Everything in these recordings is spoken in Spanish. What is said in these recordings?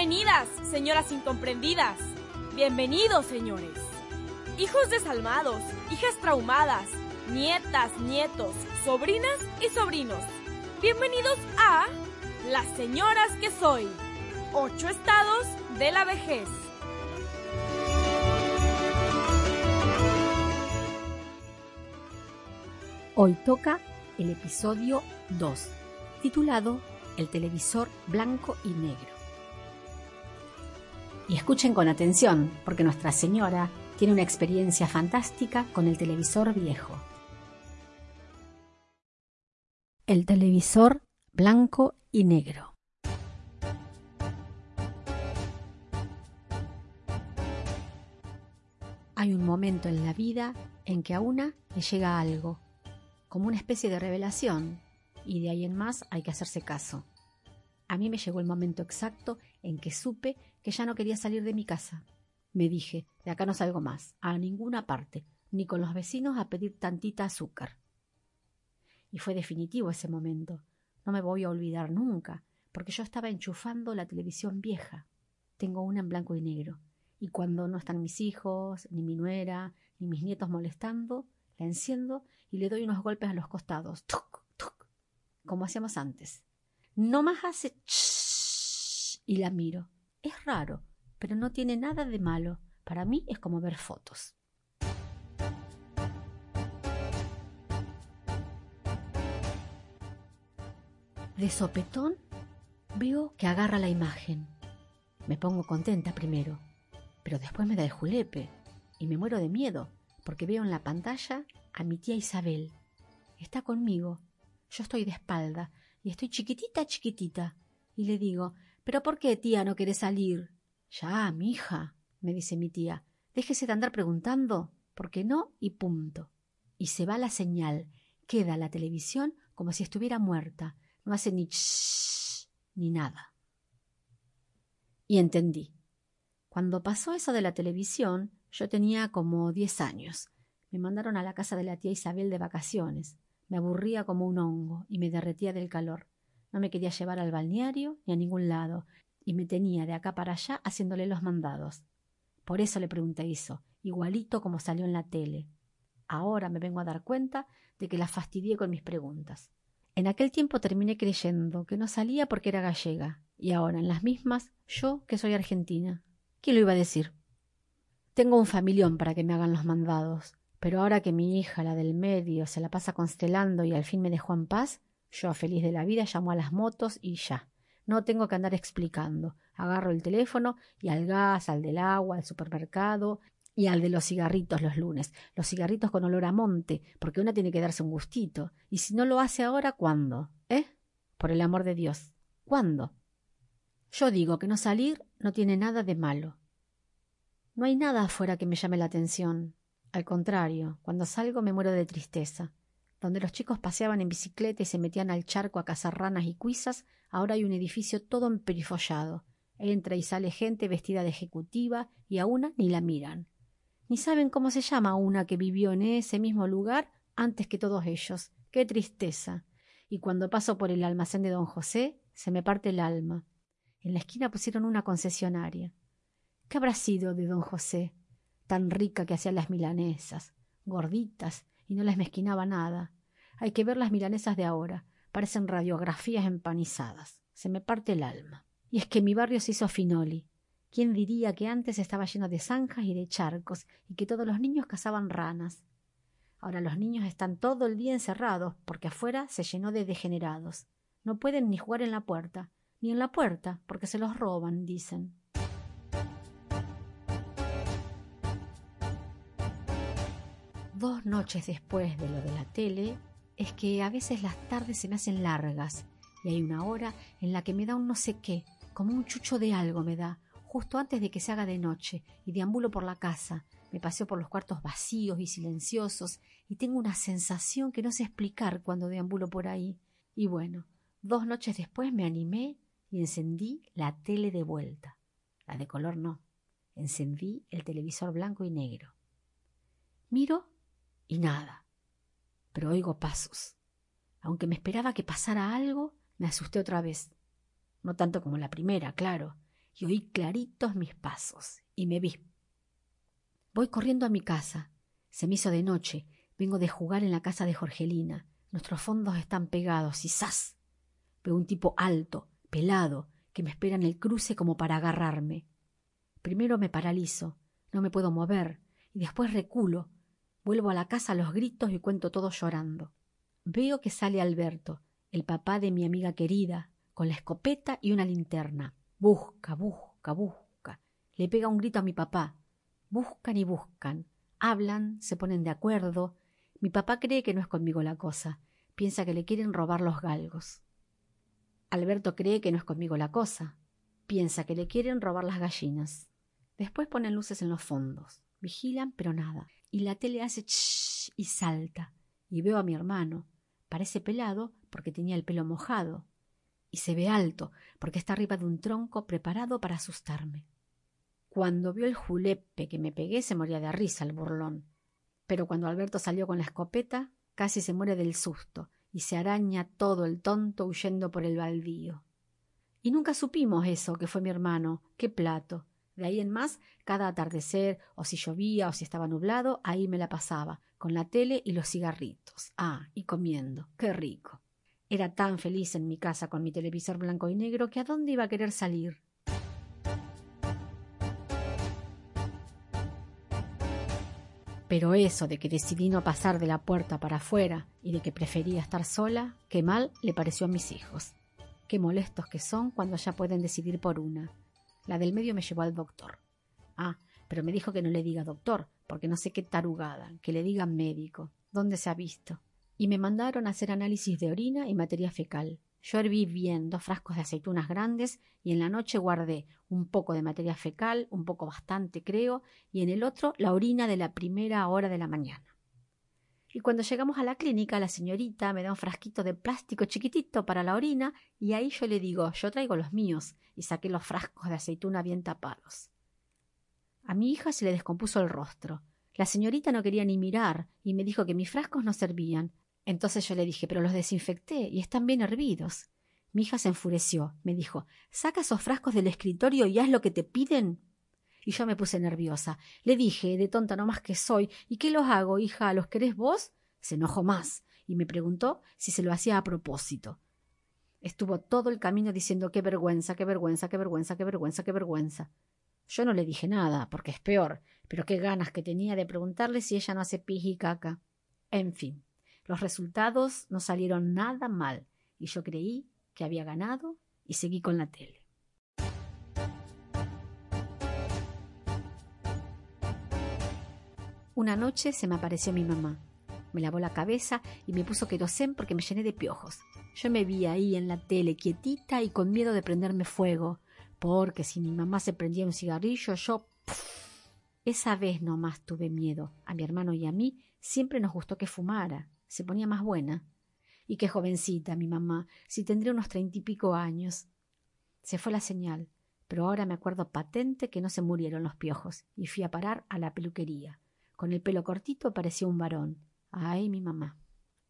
Bienvenidas, señoras incomprendidas. Bienvenidos, señores. Hijos desalmados, hijas traumadas, nietas, nietos, sobrinas y sobrinos. Bienvenidos a Las Señoras que Soy. Ocho estados de la vejez. Hoy toca el episodio 2, titulado El televisor blanco y negro. Y escuchen con atención, porque Nuestra Señora tiene una experiencia fantástica con el televisor viejo. El televisor blanco y negro. Hay un momento en la vida en que a una le llega algo, como una especie de revelación, y de ahí en más hay que hacerse caso. A mí me llegó el momento exacto en que supe que ya no quería salir de mi casa. Me dije, de acá no salgo más, a ninguna parte, ni con los vecinos a pedir tantita azúcar. Y fue definitivo ese momento. No me voy a olvidar nunca, porque yo estaba enchufando la televisión vieja. Tengo una en blanco y negro. Y cuando no están mis hijos, ni mi nuera, ni mis nietos molestando, la enciendo y le doy unos golpes a los costados. ¡Tuc, tuc! Como hacíamos antes. No más hace y la miro. Es raro, pero no tiene nada de malo. Para mí es como ver fotos. De sopetón veo que agarra la imagen. Me pongo contenta primero, pero después me da el julepe y me muero de miedo porque veo en la pantalla a mi tía Isabel. Está conmigo. Yo estoy de espalda y estoy chiquitita, chiquitita. Y le digo, ¿pero por qué, tía, no quiere salir? Ya, mi hija, me dice mi tía, déjese de andar preguntando, ¿por qué no? Y punto. Y se va la señal. Queda la televisión como si estuviera muerta. No hace ni ni nada. Y entendí. Cuando pasó eso de la televisión, yo tenía como diez años. Me mandaron a la casa de la tía Isabel de vacaciones. Me aburría como un hongo y me derretía del calor. No me quería llevar al balneario ni a ningún lado, y me tenía de acá para allá haciéndole los mandados. Por eso le pregunté eso, igualito como salió en la tele. Ahora me vengo a dar cuenta de que la fastidié con mis preguntas. En aquel tiempo terminé creyendo que no salía porque era gallega, y ahora en las mismas yo que soy argentina. ¿Quién lo iba a decir? Tengo un familión para que me hagan los mandados, pero ahora que mi hija, la del medio, se la pasa constelando y al fin me dejó en paz, yo, feliz de la vida, llamo a las motos y ya. No tengo que andar explicando. Agarro el teléfono y al gas, al del agua, al supermercado y al de los cigarritos los lunes. Los cigarritos con olor a monte, porque una tiene que darse un gustito. Y si no lo hace ahora, ¿cuándo? ¿Eh? Por el amor de Dios. ¿Cuándo? Yo digo que no salir no tiene nada de malo. No hay nada afuera que me llame la atención. Al contrario, cuando salgo me muero de tristeza. Donde los chicos paseaban en bicicleta y se metían al charco a cazar ranas y cuisas, ahora hay un edificio todo emperifollado. Entra y sale gente vestida de ejecutiva y a una ni la miran. Ni saben cómo se llama una que vivió en ese mismo lugar antes que todos ellos. ¡Qué tristeza! Y cuando paso por el almacén de don José, se me parte el alma. En la esquina pusieron una concesionaria. ¿Qué habrá sido de don José? Tan rica que hacía las milanesas, gorditas, y no les mezquinaba nada. Hay que ver las milanesas de ahora. Parecen radiografías empanizadas. Se me parte el alma. Y es que mi barrio se hizo finoli. ¿Quién diría que antes estaba lleno de zanjas y de charcos y que todos los niños cazaban ranas? Ahora los niños están todo el día encerrados porque afuera se llenó de degenerados. No pueden ni jugar en la puerta, ni en la puerta porque se los roban, dicen. Dos noches después de lo de la tele es que a veces las tardes se me hacen largas y hay una hora en la que me da un no sé qué, como un chucho de algo me da, justo antes de que se haga de noche, y deambulo por la casa, me paseo por los cuartos vacíos y silenciosos, y tengo una sensación que no sé explicar cuando deambulo por ahí. Y bueno, dos noches después me animé y encendí la tele de vuelta. La de color no. Encendí el televisor blanco y negro. Miro y nada. Pero oigo pasos. Aunque me esperaba que pasara algo, me asusté otra vez. No tanto como la primera, claro. y oí claritos mis pasos y me vi. Voy corriendo a mi casa. Se me hizo de noche. Vengo de jugar en la casa de Jorgelina. Nuestros fondos están pegados y ¡zas! Veo un tipo alto, pelado, que me espera en el cruce como para agarrarme. Primero me paralizo, no me puedo mover, y después reculo. Vuelvo a la casa a los gritos y cuento todo llorando. Veo que sale Alberto, el papá de mi amiga querida, con la escopeta y una linterna. Busca, busca, busca. Le pega un grito a mi papá. Buscan y buscan. Hablan, se ponen de acuerdo. Mi papá cree que no es conmigo la cosa. Piensa que le quieren robar los galgos. Alberto cree que no es conmigo la cosa. Piensa que le quieren robar las gallinas. Después ponen luces en los fondos. Vigilan, pero nada. Y la tele hace ch y salta. Y veo a mi hermano. Parece pelado porque tenía el pelo mojado. Y se ve alto porque está arriba de un tronco preparado para asustarme. Cuando vio el julepe que me pegué se moría de risa el burlón. Pero cuando Alberto salió con la escopeta, casi se muere del susto y se araña todo el tonto huyendo por el baldío. Y nunca supimos eso, que fue mi hermano. Qué plato. De ahí en más, cada atardecer, o si llovía o si estaba nublado, ahí me la pasaba, con la tele y los cigarritos. Ah, y comiendo. Qué rico. Era tan feliz en mi casa con mi televisor blanco y negro que a dónde iba a querer salir. Pero eso de que decidí no pasar de la puerta para afuera y de que prefería estar sola, qué mal le pareció a mis hijos. Qué molestos que son cuando ya pueden decidir por una. La del medio me llevó al doctor. Ah, pero me dijo que no le diga doctor, porque no sé qué tarugada, que le diga médico. ¿Dónde se ha visto? Y me mandaron a hacer análisis de orina y materia fecal. Yo herví bien dos frascos de aceitunas grandes y en la noche guardé un poco de materia fecal, un poco bastante creo, y en el otro la orina de la primera hora de la mañana. Y cuando llegamos a la clínica, la señorita me da un frasquito de plástico chiquitito para la orina y ahí yo le digo, yo traigo los míos y saqué los frascos de aceituna bien tapados. A mi hija se le descompuso el rostro. La señorita no quería ni mirar y me dijo que mis frascos no servían, entonces yo le dije, pero los desinfecté y están bien hervidos. Mi hija se enfureció. Me dijo, saca esos frascos del escritorio y haz lo que te piden. Y yo me puse nerviosa. Le dije, de tonta no más que soy, ¿y qué los hago, hija? ¿Los querés vos? Se enojó más y me preguntó si se lo hacía a propósito. Estuvo todo el camino diciendo qué vergüenza, qué vergüenza, qué vergüenza, qué vergüenza, qué vergüenza. Yo no le dije nada, porque es peor, pero qué ganas que tenía de preguntarle si ella no hace pis y caca. En fin, los resultados no salieron nada mal y yo creí que había ganado y seguí con la tele. Una noche se me apareció mi mamá. Me lavó la cabeza y me puso querosén porque me llené de piojos. Yo me vi ahí en la tele quietita y con miedo de prenderme fuego, porque si mi mamá se prendía un cigarrillo, yo... Esa vez no más tuve miedo. A mi hermano y a mí siempre nos gustó que fumara se ponía más buena. Y qué jovencita, mi mamá, si tendría unos treinta y pico años. Se fue la señal, pero ahora me acuerdo patente que no se murieron los piojos, y fui a parar a la peluquería. Con el pelo cortito parecía un varón. Ay, mi mamá.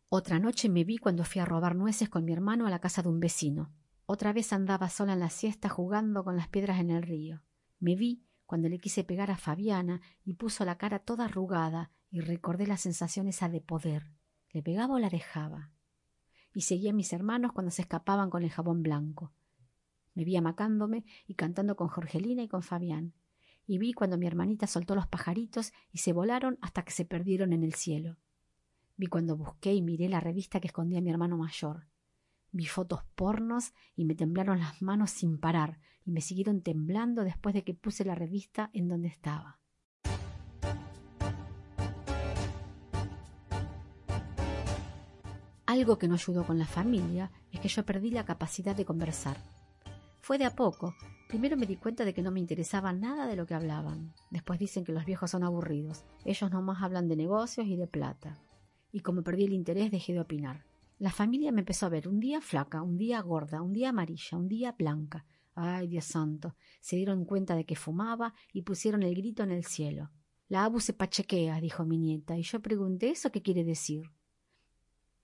Otra noche me vi cuando fui a robar nueces con mi hermano a la casa de un vecino. Otra vez andaba sola en la siesta jugando con las piedras en el río. Me vi cuando le quise pegar a Fabiana y puso la cara toda arrugada y recordé la sensación esa de poder. ¿Le pegaba o la dejaba? Y seguía a mis hermanos cuando se escapaban con el jabón blanco. Me vi amacándome y cantando con Jorgelina y con Fabián. Y vi cuando mi hermanita soltó los pajaritos y se volaron hasta que se perdieron en el cielo. Vi cuando busqué y miré la revista que escondía mi hermano mayor. Vi fotos pornos y me temblaron las manos sin parar y me siguieron temblando después de que puse la revista en donde estaba. Algo que no ayudó con la familia es que yo perdí la capacidad de conversar. Fue de a poco. Primero me di cuenta de que no me interesaba nada de lo que hablaban. Después dicen que los viejos son aburridos. Ellos nomás hablan de negocios y de plata. Y como perdí el interés dejé de opinar. La familia me empezó a ver un día flaca, un día gorda, un día amarilla, un día blanca. Ay, Dios santo. Se dieron cuenta de que fumaba y pusieron el grito en el cielo. La abu se pachequea, dijo mi nieta, y yo pregunté ¿eso qué quiere decir?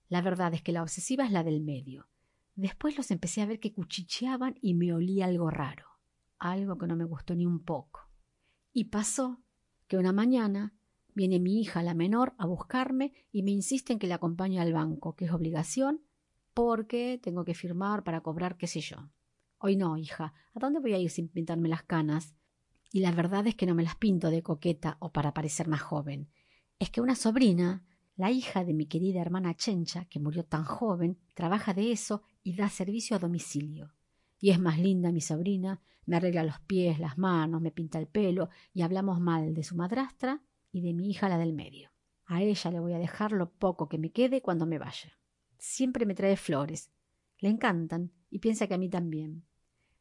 La verdad es que la obsesiva es la del medio. Después los empecé a ver que cuchicheaban y me olía algo raro. Algo que no me gustó ni un poco. Y pasó que una mañana viene mi hija, la menor, a buscarme y me insiste en que la acompañe al banco, que es obligación, porque tengo que firmar para cobrar qué sé yo. Hoy no, hija, ¿a dónde voy a ir sin pintarme las canas? Y la verdad es que no me las pinto de coqueta o para parecer más joven. Es que una sobrina, la hija de mi querida hermana Chencha, que murió tan joven, trabaja de eso y da servicio a domicilio. Y es más linda mi sobrina, me arregla los pies, las manos, me pinta el pelo y hablamos mal de su madrastra y de mi hija la del medio. A ella le voy a dejar lo poco que me quede cuando me vaya. Siempre me trae flores. Le encantan y piensa que a mí también.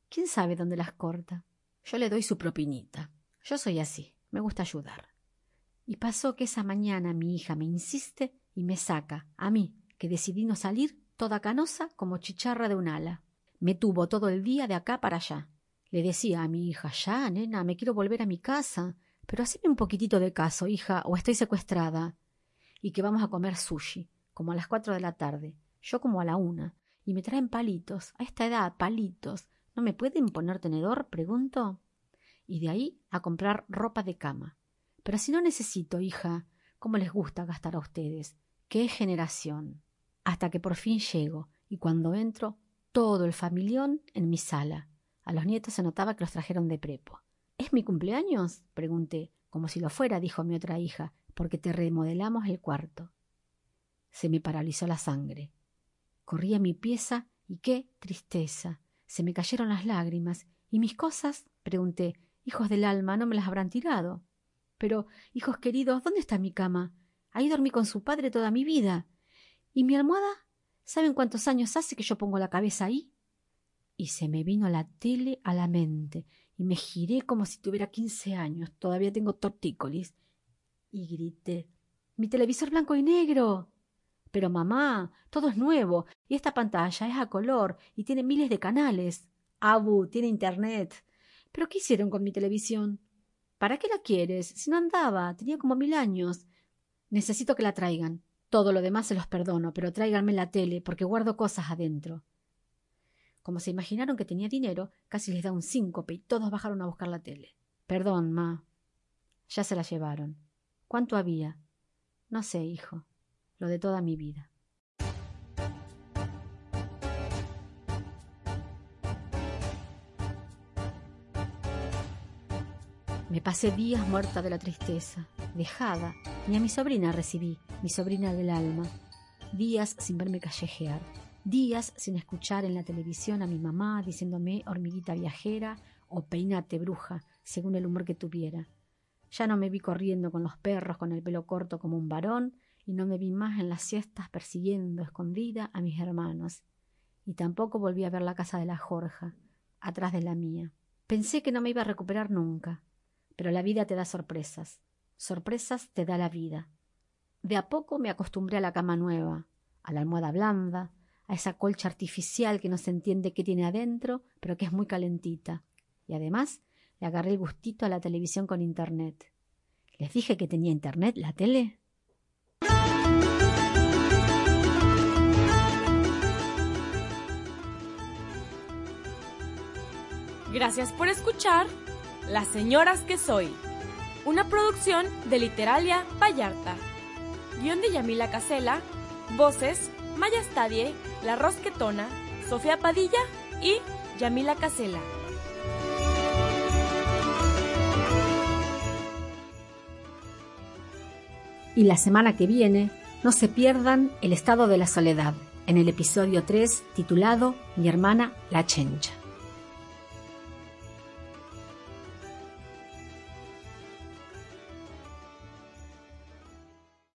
¿Quién sabe dónde las corta? Yo le doy su propinita. Yo soy así, me gusta ayudar. Y pasó que esa mañana mi hija me insiste y me saca, a mí, que decidí no salir, toda canosa como chicharra de un ala. Me tuvo todo el día de acá para allá. Le decía a mi hija, ya, nena, me quiero volver a mi casa. Pero haceme un poquitito de caso, hija, o estoy secuestrada. Y que vamos a comer sushi, como a las cuatro de la tarde, yo como a la una, y me traen palitos, a esta edad, palitos. ¿No me pueden poner tenedor? pregunto. Y de ahí a comprar ropa de cama. Pero si no necesito, hija, ¿cómo les gusta gastar a ustedes? ¡Qué generación! Hasta que por fin llego, y cuando entro, todo el familión en mi sala. A los nietos se notaba que los trajeron de prepo. ¿Es mi cumpleaños? pregunté. Como si lo fuera, dijo mi otra hija, porque te remodelamos el cuarto. Se me paralizó la sangre. Corrí a mi pieza y qué tristeza. Se me cayeron las lágrimas. ¿Y mis cosas? pregunté. Hijos del alma, ¿no me las habrán tirado? Pero, hijos queridos, ¿dónde está mi cama? Ahí dormí con su padre toda mi vida. ¿Y mi almohada? ¿Saben cuántos años hace que yo pongo la cabeza ahí? Y se me vino la tele a la mente y me giré como si tuviera quince años. Todavía tengo tortícolis. Y grité Mi televisor blanco y negro. Pero mamá, todo es nuevo, y esta pantalla es a color, y tiene miles de canales. Abu, tiene internet. ¿Pero qué hicieron con mi televisión? ¿Para qué la quieres? Si no andaba, tenía como mil años. Necesito que la traigan. Todo lo demás se los perdono, pero tráiganme la tele, porque guardo cosas adentro. Como se imaginaron que tenía dinero, casi les da un síncope y todos bajaron a buscar la tele. Perdón, ma. Ya se la llevaron. ¿Cuánto había? No sé, hijo. Lo de toda mi vida. Me pasé días muerta de la tristeza, dejada, ni a mi sobrina recibí, mi sobrina del alma. Días sin verme callejear, días sin escuchar en la televisión a mi mamá diciéndome hormiguita viajera o peinate bruja, según el humor que tuviera. Ya no me vi corriendo con los perros con el pelo corto como un varón, y no me vi más en las siestas persiguiendo escondida a mis hermanos. Y tampoco volví a ver la casa de la Jorja, atrás de la mía. Pensé que no me iba a recuperar nunca, pero la vida te da sorpresas. Sorpresas te da la vida. De a poco me acostumbré a la cama nueva, a la almohada blanda, a esa colcha artificial que no se entiende qué tiene adentro, pero que es muy calentita. Y además le agarré el gustito a la televisión con internet. ¿Les dije que tenía internet la tele? Gracias por escuchar Las Señoras que Soy, una producción de Literalia Vallarta. Guión de Yamila Casela, voces Maya Stadie, La Rosquetona, Sofía Padilla y Yamila Casela. Y la semana que viene, no se pierdan El estado de la soledad, en el episodio 3 titulado Mi hermana la chencha.